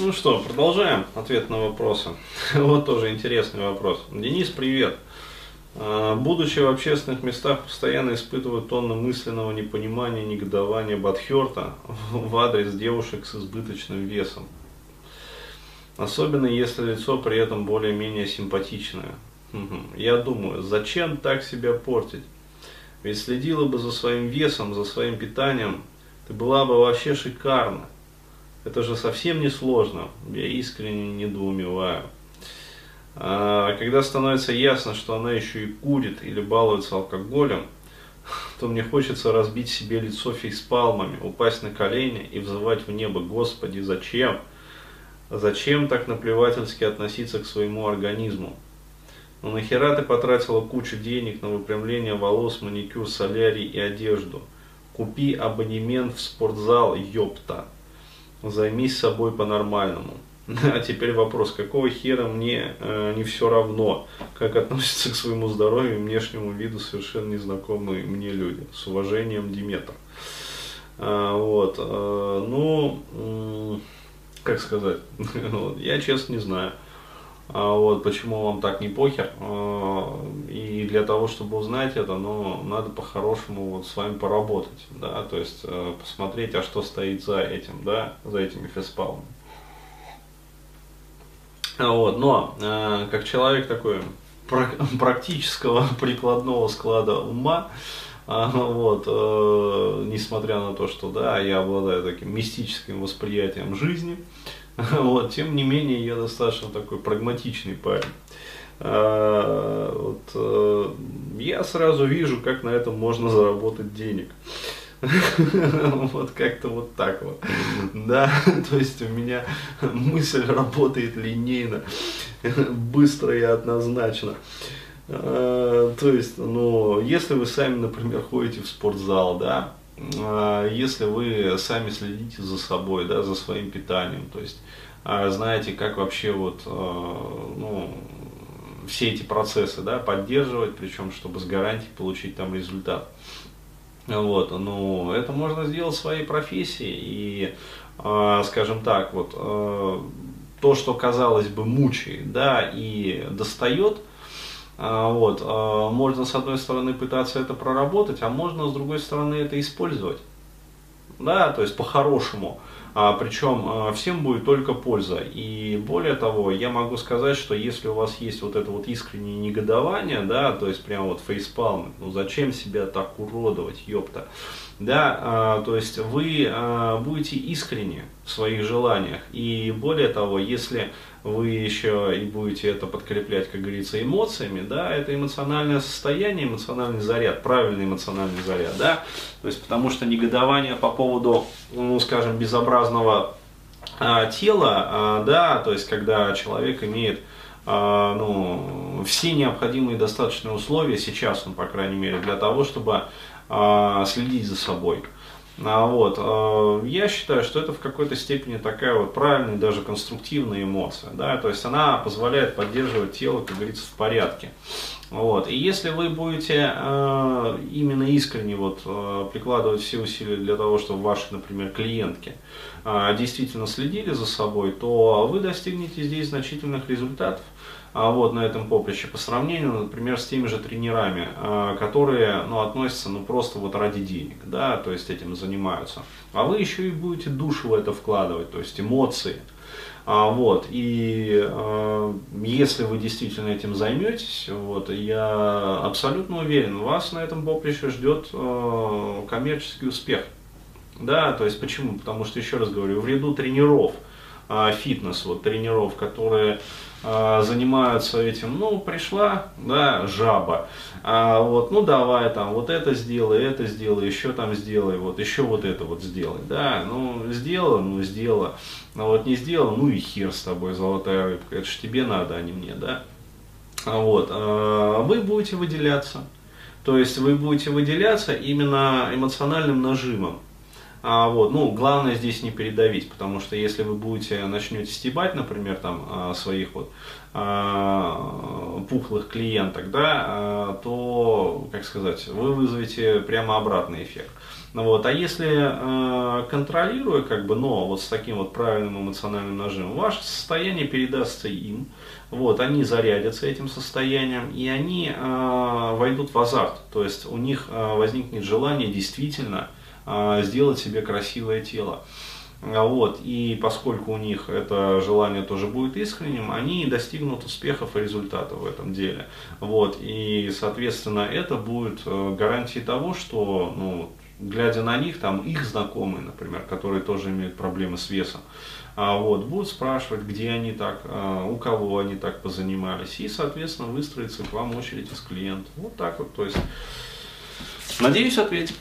Ну что, продолжаем ответ на вопросы. Вот тоже интересный вопрос. Денис, привет. А, будучи в общественных местах, постоянно испытываю тонны мысленного непонимания, негодования, бадхерта в адрес девушек с избыточным весом. Особенно если лицо при этом более-менее симпатичное. Я думаю, зачем так себя портить? Ведь следила бы за своим весом, за своим питанием, ты была бы вообще шикарна. Это же совсем не сложно, я искренне недоумеваю. А когда становится ясно, что она еще и курит или балуется алкоголем, то мне хочется разбить себе лицо фейспалмами, упасть на колени и взывать в небо, Господи, зачем? Зачем так наплевательски относиться к своему организму? Ну нахера ты потратила кучу денег на выпрямление волос, маникюр, солярий и одежду? Купи абонемент в спортзал, ёпта. Займись собой по-нормальному. А теперь вопрос, какого хера мне э, не все равно, как относятся к своему здоровью и внешнему виду совершенно незнакомые мне люди. С уважением, Диметр. А, вот, а, ну, как сказать, я честно не знаю. А вот почему вам так не похер. А, и для того, чтобы узнать это, ну, надо по-хорошему вот с вами поработать, да, то есть э, посмотреть, а что стоит за этим, да, за этими феспалами. Вот, но э, как человек такой практического прикладного склада ума, а, вот, э, несмотря на то, что да, я обладаю таким мистическим восприятием жизни, Вот, тем не менее, я достаточно такой прагматичный парень. А, вот, а, я сразу вижу, как на этом можно заработать денег. Вот как-то вот так вот. Да, то есть у меня мысль работает линейно, быстро и однозначно. А, то есть, ну, если вы сами, например, ходите в спортзал, да, а, если вы сами следите за собой, да, за своим питанием, то есть а, знаете, как вообще вот, ну, все эти процессы, да, поддерживать, причем, чтобы с гарантией получить там результат. Вот, ну, это можно сделать в своей профессии и, скажем так, вот, то, что казалось бы мучает, да, и достает, вот, а, можно с одной стороны пытаться это проработать, а можно с другой стороны это использовать. Да, то есть по-хорошему. А, причем а, всем будет только польза. И более того, я могу сказать, что если у вас есть вот это вот искреннее негодование, да, то есть прям вот фейспалм, ну зачем себя так уродовать, ёпта. Да, а, то есть вы будете искренне в своих желаниях. И более того, если вы еще и будете это подкреплять, как говорится, эмоциями, да, это эмоциональное состояние, эмоциональный заряд, правильный эмоциональный заряд, да, то есть потому что негодование по поводу, ну, скажем, безобразного а, тела, а, да, то есть когда человек имеет а, ну, все необходимые достаточные условия, сейчас он, по крайней мере, для того, чтобы а, следить за собой. А, вот, а, я считаю, что это в какой-то степени такая вот правильная, даже конструктивная эмоция, да, то есть она позволяет поддерживать тело, как говорится, в порядке. Вот. И если вы будете э, именно искренне вот, э, прикладывать все усилия для того, чтобы ваши, например, клиентки действительно следили за собой, то вы достигнете здесь значительных результатов а вот на этом поприще по сравнению, например, с теми же тренерами, а, которые ну, относятся ну, просто вот ради денег, да, то есть этим занимаются. А вы еще и будете душу в это вкладывать, то есть эмоции. А, вот, и а, если вы действительно этим займетесь, вот, я абсолютно уверен, вас на этом поприще ждет а, коммерческий успех. Да, то есть почему? Потому что, еще раз говорю, в ряду тренеров, а, фитнес, вот тренеров, которые а, занимаются этим, ну, пришла, да, жаба, а вот, ну, давай там, вот это сделай, это сделай, еще там сделай, вот, еще вот это вот сделай, да, ну, сделала, ну, сделала, а вот не сделала, ну, и хер с тобой, золотая рыбка, это ж тебе надо, а не мне, да, а вот, а вы будете выделяться, то есть вы будете выделяться именно эмоциональным нажимом, а, вот, ну, главное здесь не передавить, потому что если вы будете, начнете стебать, например, там, а, своих вот а, пухлых клиенток, да, а, то, как сказать, вы вызовете прямо обратный эффект. Вот. А если э, контролируя, как бы, но вот с таким вот правильным эмоциональным нажимом, ваше состояние передастся им, вот, они зарядятся этим состоянием, и они э, войдут в азарт. То есть у них э, возникнет желание действительно сделать себе красивое тело. А вот, и поскольку у них это желание тоже будет искренним, они достигнут успехов и результатов в этом деле. Вот, и, соответственно, это будет э, гарантией того, что, ну, глядя на них, там их знакомые, например, которые тоже имеют проблемы с весом, а вот, будут спрашивать, где они так, а, у кого они так позанимались, и, соответственно, выстроится к вам очередь из клиентов. Вот так вот, то есть, надеюсь, ответил.